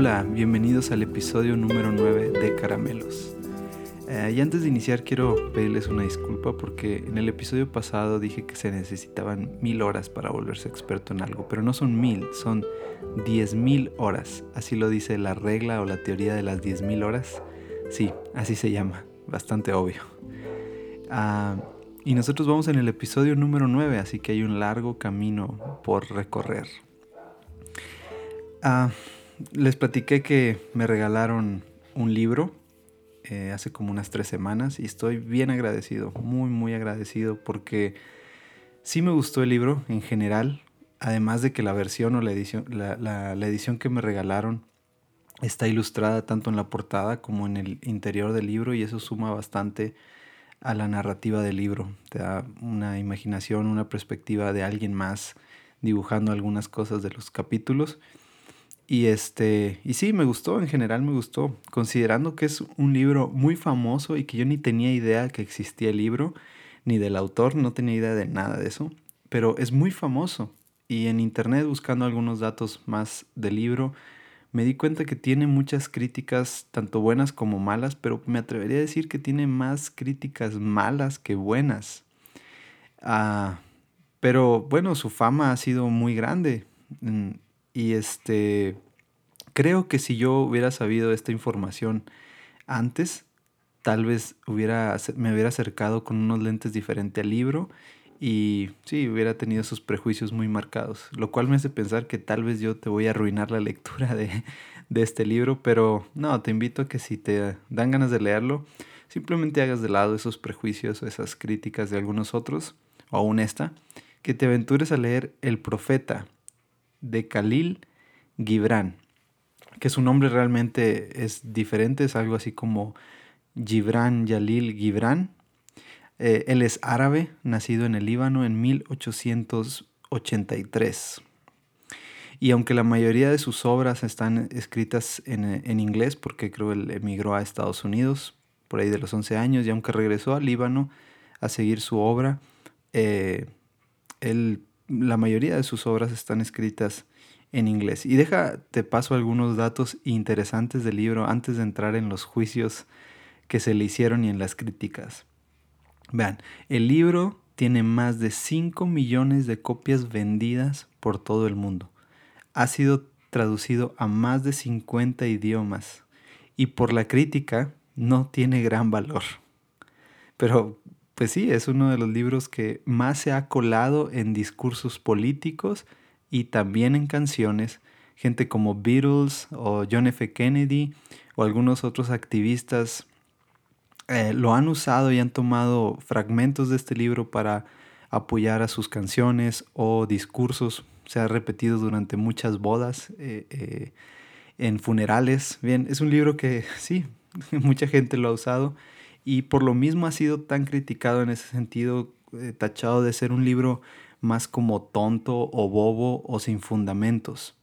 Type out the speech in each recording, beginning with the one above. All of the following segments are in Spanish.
Hola, bienvenidos al episodio número 9 de Caramelos. Eh, y antes de iniciar quiero pedirles una disculpa porque en el episodio pasado dije que se necesitaban mil horas para volverse experto en algo, pero no son mil, son diez mil horas. Así lo dice la regla o la teoría de las diez mil horas. Sí, así se llama, bastante obvio. Ah, y nosotros vamos en el episodio número 9, así que hay un largo camino por recorrer. Ah, les platiqué que me regalaron un libro eh, hace como unas tres semanas y estoy bien agradecido, muy, muy agradecido porque sí me gustó el libro en general, además de que la versión o la edición, la, edición que me regalaron está ilustrada tanto en la portada como en el interior del libro y eso suma bastante a la narrativa del libro. Te da una imaginación, una perspectiva de alguien más dibujando algunas cosas de los capítulos. Y este, y sí, me gustó, en general me gustó, considerando que es un libro muy famoso y que yo ni tenía idea que existía el libro, ni del autor, no tenía idea de nada de eso, pero es muy famoso. Y en internet buscando algunos datos más del libro, me di cuenta que tiene muchas críticas, tanto buenas como malas, pero me atrevería a decir que tiene más críticas malas que buenas. Ah, pero bueno, su fama ha sido muy grande. Y este, creo que si yo hubiera sabido esta información antes, tal vez hubiera, me hubiera acercado con unos lentes diferentes al libro y sí, hubiera tenido sus prejuicios muy marcados, lo cual me hace pensar que tal vez yo te voy a arruinar la lectura de, de este libro, pero no, te invito a que si te dan ganas de leerlo, simplemente hagas de lado esos prejuicios o esas críticas de algunos otros, o aún esta, que te aventures a leer El Profeta de Khalil Gibran, que su nombre realmente es diferente, es algo así como Gibran Yalil Gibran. Eh, él es árabe, nacido en el Líbano en 1883. Y aunque la mayoría de sus obras están escritas en, inglés, porque creo él emigró a Estados Unidos por ahí de los 11 años, y aunque regresó al Líbano a seguir su obra, eh, él la mayoría de sus obras están escritas en inglés. Y deja, te paso algunos datos interesantes del libro antes de entrar en los juicios que se le hicieron y en las críticas. Vean, el libro tiene más de 5 millones de copias vendidas por todo el mundo. Ha sido traducido a más de 50 idiomas y por la crítica no tiene gran valor. Pero pues sí, es uno de los libros que más se ha colado en discursos políticos y también en canciones. Gente como Beatles o John F. Kennedy o algunos otros activistas eh, lo han usado y han tomado fragmentos de este libro para apoyar a sus canciones o discursos. Se ha repetido durante muchas bodas, eh, eh, en funerales. Bien, es un libro que sí, mucha gente lo ha usado y por lo mismo ha sido tan criticado en ese sentido, eh, tachado de ser un libro más como tonto o bobo o sin fundamentos.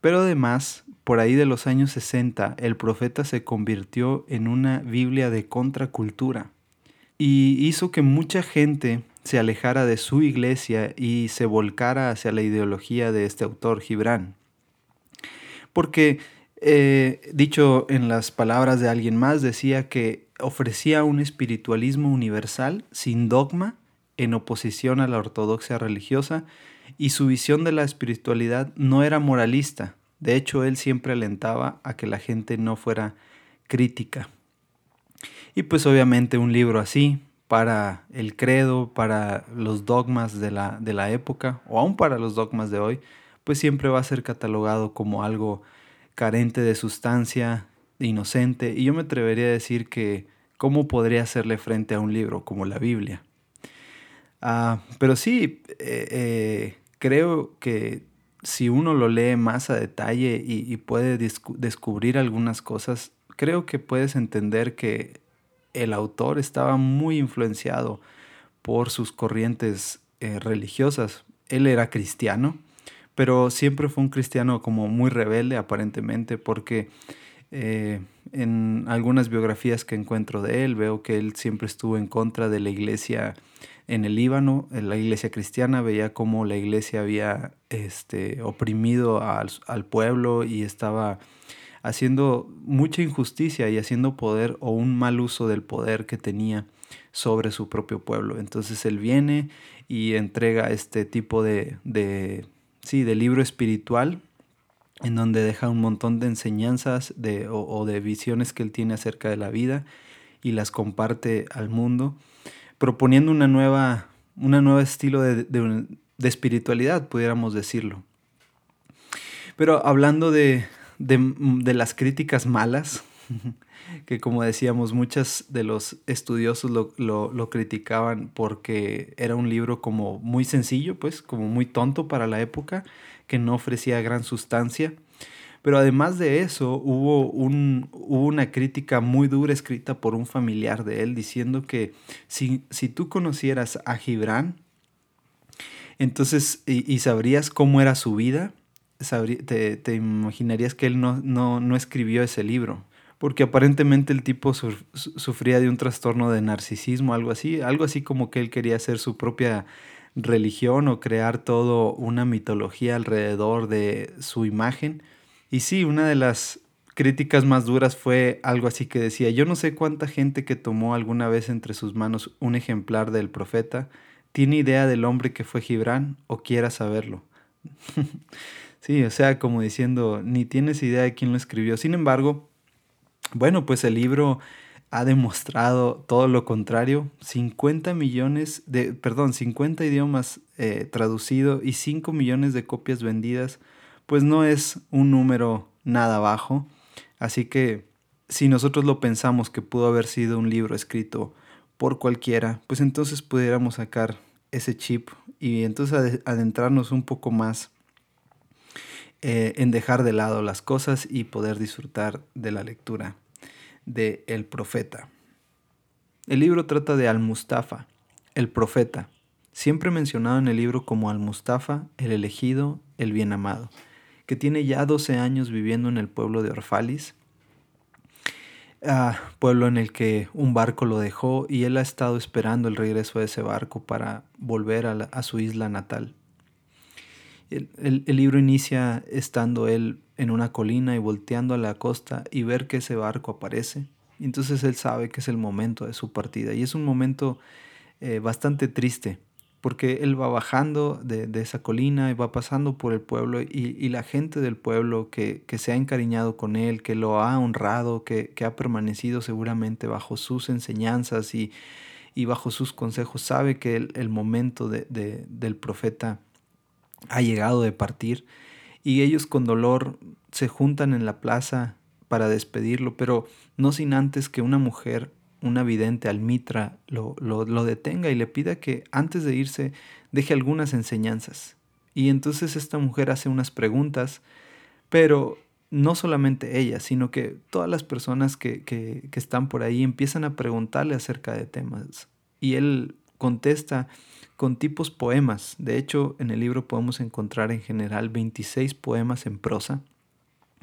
Pero además, por ahí de los años 60, el profeta se convirtió en una Biblia de contracultura y hizo que mucha gente se alejara de su iglesia y se volcara hacia la ideología de este autor, Gibran. Porque, eh, dicho en las palabras de alguien más, decía que ofrecía un espiritualismo universal sin dogma en oposición a la ortodoxia religiosa y su visión de la espiritualidad no era moralista. De hecho, él siempre alentaba a que la gente no fuera crítica. Y pues obviamente un libro así, para el credo, para los dogmas de la, de la época, o aún para los dogmas de hoy, pues siempre va a ser catalogado como algo carente de sustancia, inocente, y yo me atrevería a decir que cómo podría hacerle frente a un libro como la Biblia. Ah, pero sí, eh, eh, creo que si uno lo lee más a detalle y, puede descubrir algunas cosas, creo que puedes entender que el autor estaba muy influenciado por sus corrientes eh, religiosas. Él era cristiano, pero siempre fue un cristiano como muy rebelde aparentemente porque eh, en algunas biografías que encuentro de él veo que él siempre estuvo en contra de la iglesia en el Líbano, en la iglesia cristiana, veía cómo la iglesia había este, oprimido al, al pueblo y estaba haciendo mucha injusticia y haciendo poder o un mal uso del poder que tenía sobre su propio pueblo. Entonces él viene y entrega este tipo de, de, sí, de libro espiritual en donde deja un montón de enseñanzas de, o, de visiones que él tiene acerca de la vida y las comparte al mundo, proponiendo una nueva, una nuevo estilo de, de espiritualidad, pudiéramos decirlo. Pero hablando de, de, las críticas malas, que como decíamos, muchos de los estudiosos lo, lo, criticaban porque era un libro como muy sencillo, pues como muy tonto para la época, que no ofrecía gran sustancia. Pero además de eso, hubo, un, una crítica muy dura escrita por un familiar de él diciendo que si, si tú conocieras a Gibran, entonces, y, y sabrías cómo era su vida, te, imaginarías que él no, no, escribió ese libro. Porque aparentemente el tipo sufría de un trastorno de narcisismo, algo así, algo así como que él quería hacer su propia religión o crear todo una mitología alrededor de su imagen. Y sí, una de las críticas más duras fue algo así que decía, yo no sé cuánta gente que tomó alguna vez entre sus manos un ejemplar del profeta tiene idea del hombre que fue Gibran o quiera saberlo. Sí, o sea, como diciendo, ni tienes idea de quién lo escribió. Sin embargo, bueno, pues el libro ha demostrado todo lo contrario. 50 millones de, perdón, 50 idiomas eh, traducidos y 5 millones de copias vendidas, pues no es un número nada bajo. Así que si nosotros lo pensamos que pudo haber sido un libro escrito por cualquiera, pues entonces pudiéramos sacar ese chip y entonces adentrarnos un poco más eh, en dejar de lado las cosas y poder disfrutar de la lectura de El Profeta. El libro trata de Al-Mustafa, el profeta, siempre mencionado en el libro como Al-Mustafa, el elegido, el bien amado, que tiene ya 12 años viviendo en el pueblo de Orfalis, ah, pueblo en el que un barco lo dejó y él ha estado esperando el regreso de ese barco para volver a su isla natal. El, libro inicia estando él en una colina y volteando a la costa y ver que ese barco aparece. Y entonces él sabe que es el momento de su partida. Y es un momento eh, bastante triste, porque él va bajando de, esa colina y va pasando por el pueblo y, la gente del pueblo que, se ha encariñado con él, que lo ha honrado, que, ha permanecido seguramente bajo sus enseñanzas y, bajo sus consejos, sabe que el, momento del profeta ha llegado de partir y ellos con dolor se juntan en la plaza para despedirlo, pero no sin antes que una mujer, una vidente almitra, lo, lo, detenga y le pida que antes de irse deje algunas enseñanzas. Y entonces esta mujer hace unas preguntas, pero no solamente ella, sino que todas las personas que, que, que están por ahí empiezan a preguntarle acerca de temas. Y él contesta con tipos poemas. De hecho, en el libro podemos encontrar en general 26 poemas en prosa,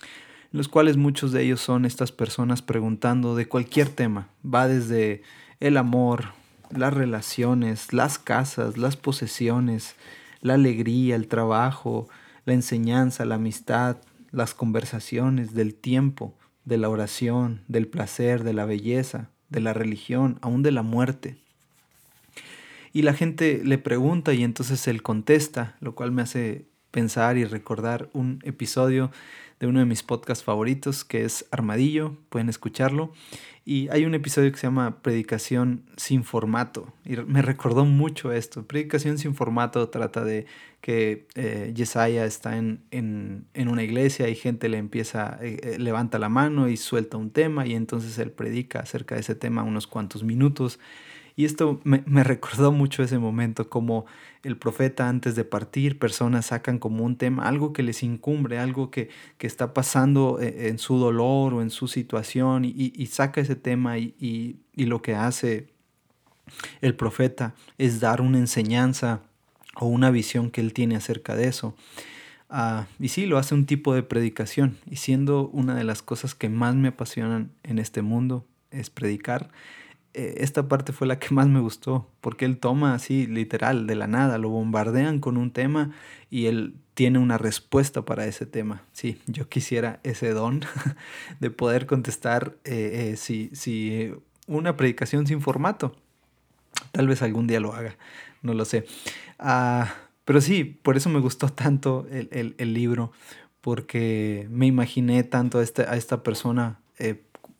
en los cuales muchos de ellos son estas personas preguntando de cualquier tema. Va desde el amor, las relaciones, las casas, las posesiones, la alegría, el trabajo, la enseñanza, la amistad, las conversaciones, del tiempo, de la oración, del placer, de la belleza, de la religión, aún de la muerte y la gente le pregunta y entonces él contesta, lo cual me hace pensar y recordar un episodio de uno de mis podcasts favoritos que es Armadillo, pueden escucharlo. Y hay un episodio que se llama Predicación sin formato. Y me recordó mucho esto. Predicación sin formato trata de que eh, Yesaya está en, en, una iglesia y gente le empieza, eh, eh, levanta la mano y suelta un tema y entonces él predica acerca de ese tema unos cuantos minutos y esto me, recordó mucho ese momento, como el profeta antes de partir, personas sacan como un tema, algo que les incumbre, algo que, está pasando eh, en su dolor o en su situación, y, saca ese tema y, lo que hace el profeta es dar una enseñanza o una visión que él tiene acerca de eso. Ah, y sí, lo hace un tipo de predicación. Y siendo una de las cosas que más me apasionan en este mundo es predicar, esta parte fue la que más me gustó, porque él toma así, literal, de la nada, lo bombardean con un tema y él tiene una respuesta para ese tema. Sí, yo quisiera ese don de poder contestar eh, eh, si, si una predicación sin formato. Tal vez algún día lo haga, no lo sé. Ah, pero sí, por eso me gustó tanto el, libro, porque me imaginé tanto a, este, a esta persona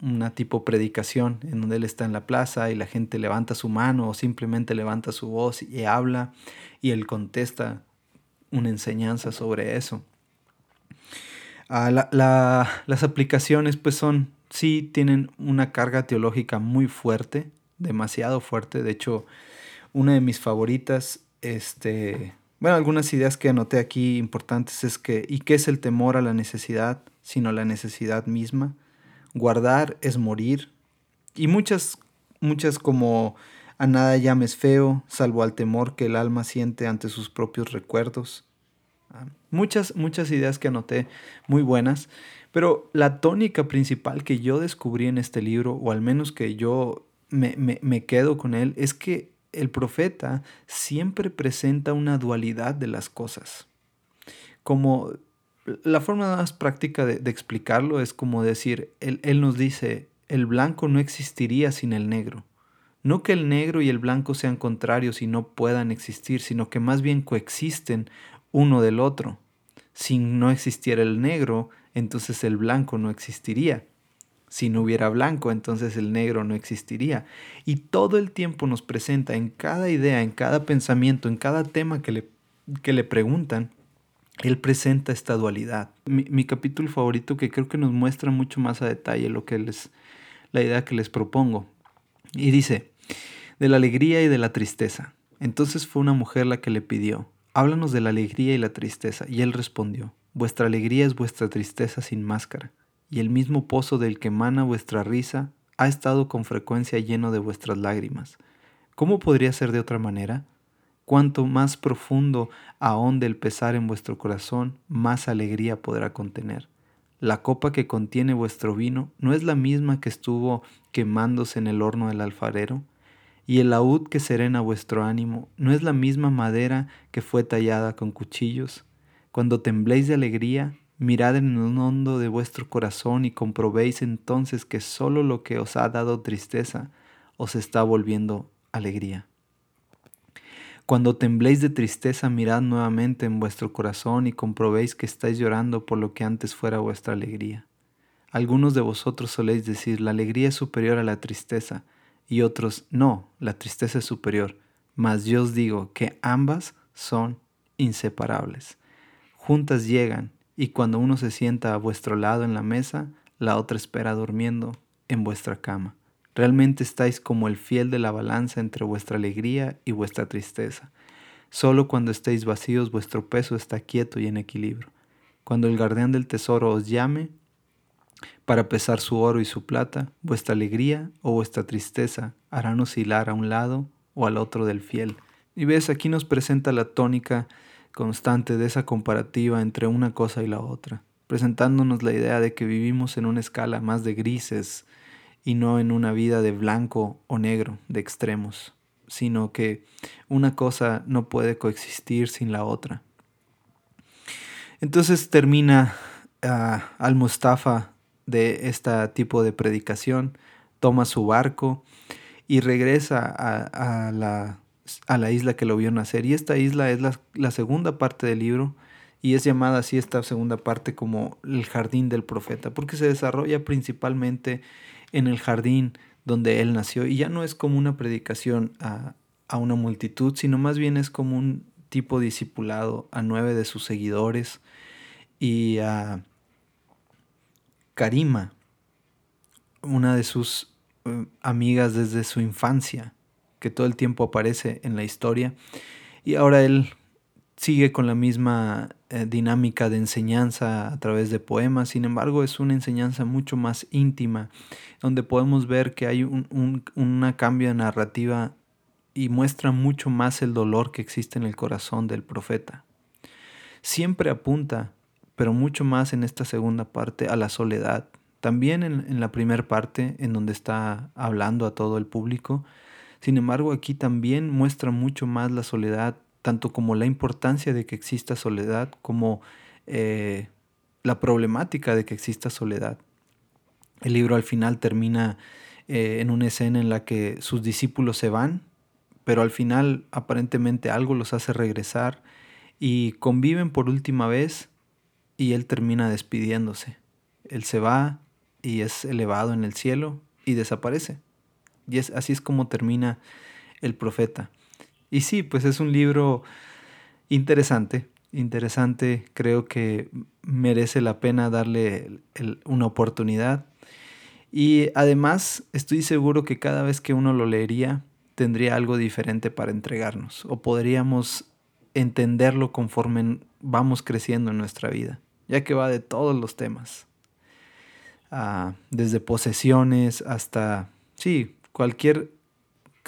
una tipo predicación en donde él está en la plaza y la gente levanta su mano o simplemente levanta su voz y habla y él contesta una enseñanza sobre eso. Ah, las aplicaciones pues son, sí tienen una carga teológica muy fuerte, demasiado fuerte. De hecho, una de mis favoritas, este, bueno, algunas ideas que anoté aquí importantes es que, ¿y qué es el temor a la necesidad, sino la necesidad misma? Guardar es morir, y muchas, muchas como a nada llames feo, salvo al temor que el alma siente ante sus propios recuerdos. Ah, muchas, muchas ideas que anoté, muy buenas, pero la tónica principal que yo descubrí en este libro, o al menos que yo me, me, me quedo con él, es que el profeta siempre presenta una dualidad de las cosas. Como la forma más práctica de, explicarlo es como decir, él, él, nos dice, el blanco no existiría sin el negro. No que el negro y el blanco sean contrarios y no puedan existir, sino que más bien coexisten uno del otro. Si no existiera el negro, entonces el blanco no existiría. Si no hubiera blanco, entonces el negro no existiría. Y todo el tiempo nos presenta en cada idea, en cada pensamiento, en cada tema que le, que le preguntan, él presenta esta dualidad. Mi, capítulo favorito que creo que nos muestra mucho más a detalle lo que les, la idea que les propongo. Y dice, de la alegría y de la tristeza. Entonces fue una mujer la que le pidió, háblanos de la alegría y la tristeza. Y él respondió, vuestra alegría es vuestra tristeza sin máscara, y el mismo pozo del que emana vuestra risa ha estado con frecuencia lleno de vuestras lágrimas. ¿Cómo podría ser de otra manera? Cuanto más profundo ahonde el pesar en vuestro corazón, más alegría podrá contener. La copa que contiene vuestro vino no es la misma que estuvo quemándose en el horno del alfarero, y el laúd que serena vuestro ánimo no es la misma madera que fue tallada con cuchillos. Cuando tembléis de alegría, mirad en el hondo de vuestro corazón y comprobéis entonces que sólo lo que os ha dado tristeza os está volviendo alegría. Cuando tembléis de tristeza, mirad nuevamente en vuestro corazón y comprobéis que estáis llorando por lo que antes fuera vuestra alegría. Algunos de vosotros soléis decir, la alegría es superior a la tristeza, y otros, no, la tristeza es superior. Mas yo os digo que ambas son inseparables. Juntas llegan, y cuando uno se sienta a vuestro lado en la mesa, la otra espera durmiendo en vuestra cama. Realmente estáis como el fiel de la balanza entre vuestra alegría y vuestra tristeza. Solo cuando estéis vacíos vuestro peso está quieto y en equilibrio. Cuando el guardián del tesoro os llame para pesar su oro y su plata, vuestra alegría o vuestra tristeza harán oscilar a un lado o al otro del fiel. Y ves, aquí nos presenta la tónica constante de esa comparativa entre una cosa y la otra, presentándonos la idea de que vivimos en una escala más de grises, y no en una vida de blanco o negro, de extremos, sino que una cosa no puede coexistir sin la otra. Entonces termina ah, al Mustafa de este tipo de predicación, toma su barco y regresa a, la, a, la, isla que lo vio nacer. Y esta isla es la, la segunda parte del libro y es llamada así esta segunda parte como el jardín del profeta, porque se desarrolla principalmente en el jardín donde él nació. Y ya no es como una predicación a, una multitud, sino más bien es como un tipo discipulado a nueve de sus seguidores y a Karima, una de sus eh, amigas desde su infancia, que todo el tiempo aparece en la historia, y ahora él sigue con la misma eh, dinámica de enseñanza a través de poemas, sin embargo es una enseñanza mucho más íntima, donde podemos ver que hay un, un una cambio de narrativa y muestra mucho más el dolor que existe en el corazón del profeta. Siempre apunta, pero mucho más en esta segunda parte, a la soledad, también en, la primera parte, en donde está hablando a todo el público. Sin embargo, aquí también muestra mucho más la soledad, tanto como la importancia de que exista soledad, como eh, la problemática de que exista soledad. El libro al final termina eh, en una escena en la que sus discípulos se van, pero al final aparentemente algo los hace regresar y conviven por última vez y él termina despidiéndose. Él se va y es elevado en el cielo y desaparece. Y es, así es como termina el profeta. Y sí, pues es un libro interesante, interesante, creo que merece la pena darle una oportunidad. Y además estoy seguro que cada vez que uno lo leería tendría algo diferente para entregarnos o podríamos entenderlo conforme vamos creciendo en nuestra vida, ya que va de todos los temas. Ah, desde posesiones hasta, sí, cualquier,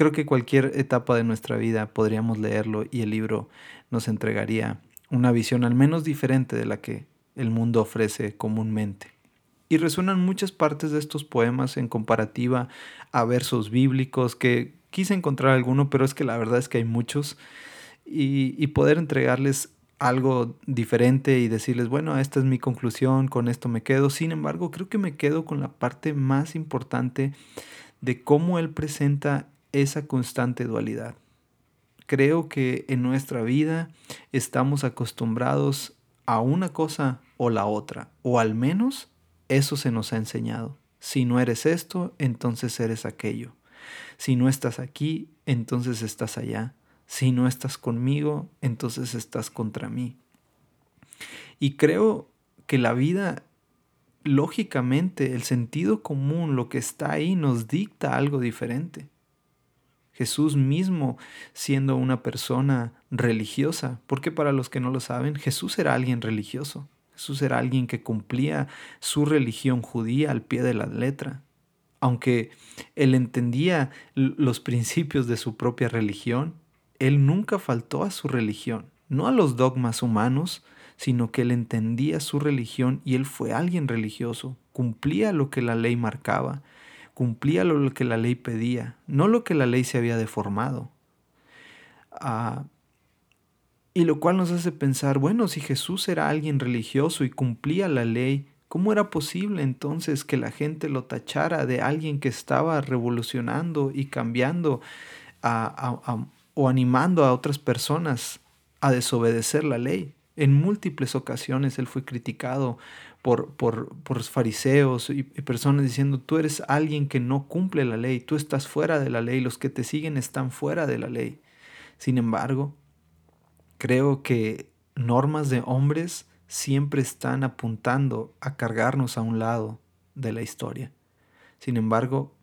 creo que cualquier etapa de nuestra vida podríamos leerlo y el libro nos entregaría una visión al menos diferente de la que el mundo ofrece comúnmente. Y resuenan muchas partes de estos poemas en comparativa a versos bíblicos, que quise encontrar alguno, pero es que la verdad es que hay muchos, y, y poder entregarles algo diferente y decirles, bueno, esta es mi conclusión, con esto me quedo. Sin embargo, creo que me quedo con la parte más importante de cómo él presenta esa constante dualidad. Creo que en nuestra vida estamos acostumbrados a una cosa o la otra, o al menos eso se nos ha enseñado. Si no eres esto, entonces eres aquello. Si no estás aquí, entonces estás allá. Si no estás conmigo, entonces estás contra mí. Y creo que la vida, lógicamente, el sentido común, lo que está ahí, nos dicta algo diferente. Jesús mismo siendo una persona religiosa, porque para los que no lo saben, Jesús era alguien religioso. Jesús era alguien que cumplía su religión judía al pie de la letra. Aunque él entendía los principios de su propia religión, él nunca faltó a su religión, no a los dogmas humanos, sino que él entendía su religión y él fue alguien religioso, cumplía lo que la ley marcaba, cumplía lo que la ley pedía, no lo que la ley se había deformado. Ah, y lo cual nos hace pensar, bueno, si Jesús era alguien religioso y cumplía la ley, ¿cómo era posible entonces que la gente lo tachara de alguien que estaba revolucionando y cambiando o animando a otras personas a desobedecer la ley. En múltiples ocasiones él fue criticado por, por, por fariseos y, personas diciendo, tú eres alguien que no cumple la ley, tú estás fuera de la ley, los que te siguen están fuera de la ley. Sin embargo, creo que normas de hombres siempre están apuntando a cargarnos a un lado de la historia. Sin embargo,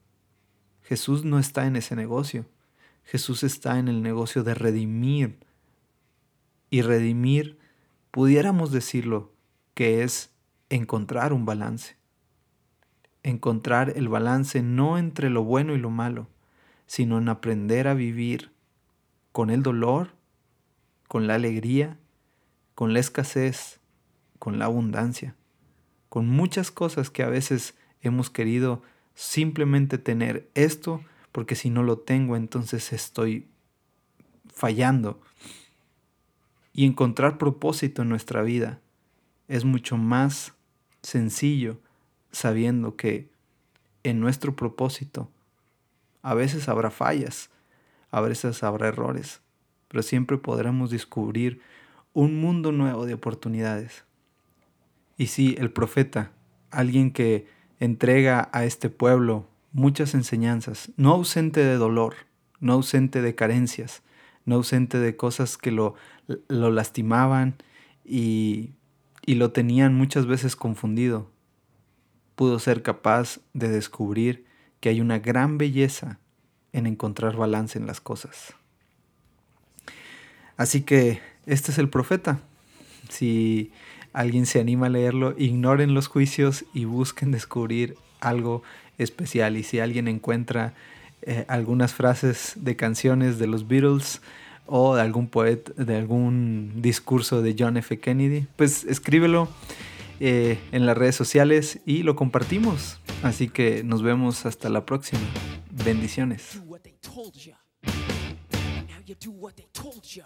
Jesús no está en ese negocio. Jesús está en el negocio de redimir. Y redimir, pudiéramos decirlo, que es encontrar un balance. Encontrar el balance no entre lo bueno y lo malo, sino en aprender a vivir con el dolor, con la alegría, con la escasez, con la abundancia, con muchas cosas que a veces hemos querido simplemente tener esto porque si no lo tengo entonces estoy fallando. Y encontrar propósito en nuestra vida es mucho más sencillo sabiendo que en nuestro propósito a veces habrá fallas, a veces habrá errores, pero siempre podremos descubrir un mundo nuevo de oportunidades. Y si el profeta, alguien que entrega a este pueblo muchas enseñanzas, no ausente de dolor, no ausente de carencias, no ausente de cosas que lo, lo lastimaban y, y lo tenían muchas veces confundido. Pudo ser capaz de descubrir que hay una gran belleza en encontrar balance en las cosas. Así que este es el profeta. Si alguien se anima a leerlo, ignoren los juicios y busquen descubrir algo especial. Y si alguien encuentra eh, algunas frases de canciones de los Beatles o de algún poeta, de algún discurso de John F. Kennedy, pues escríbelo eh, en las redes sociales y lo compartimos. Así que nos vemos hasta la próxima. Bendiciones. Now you do what they told you.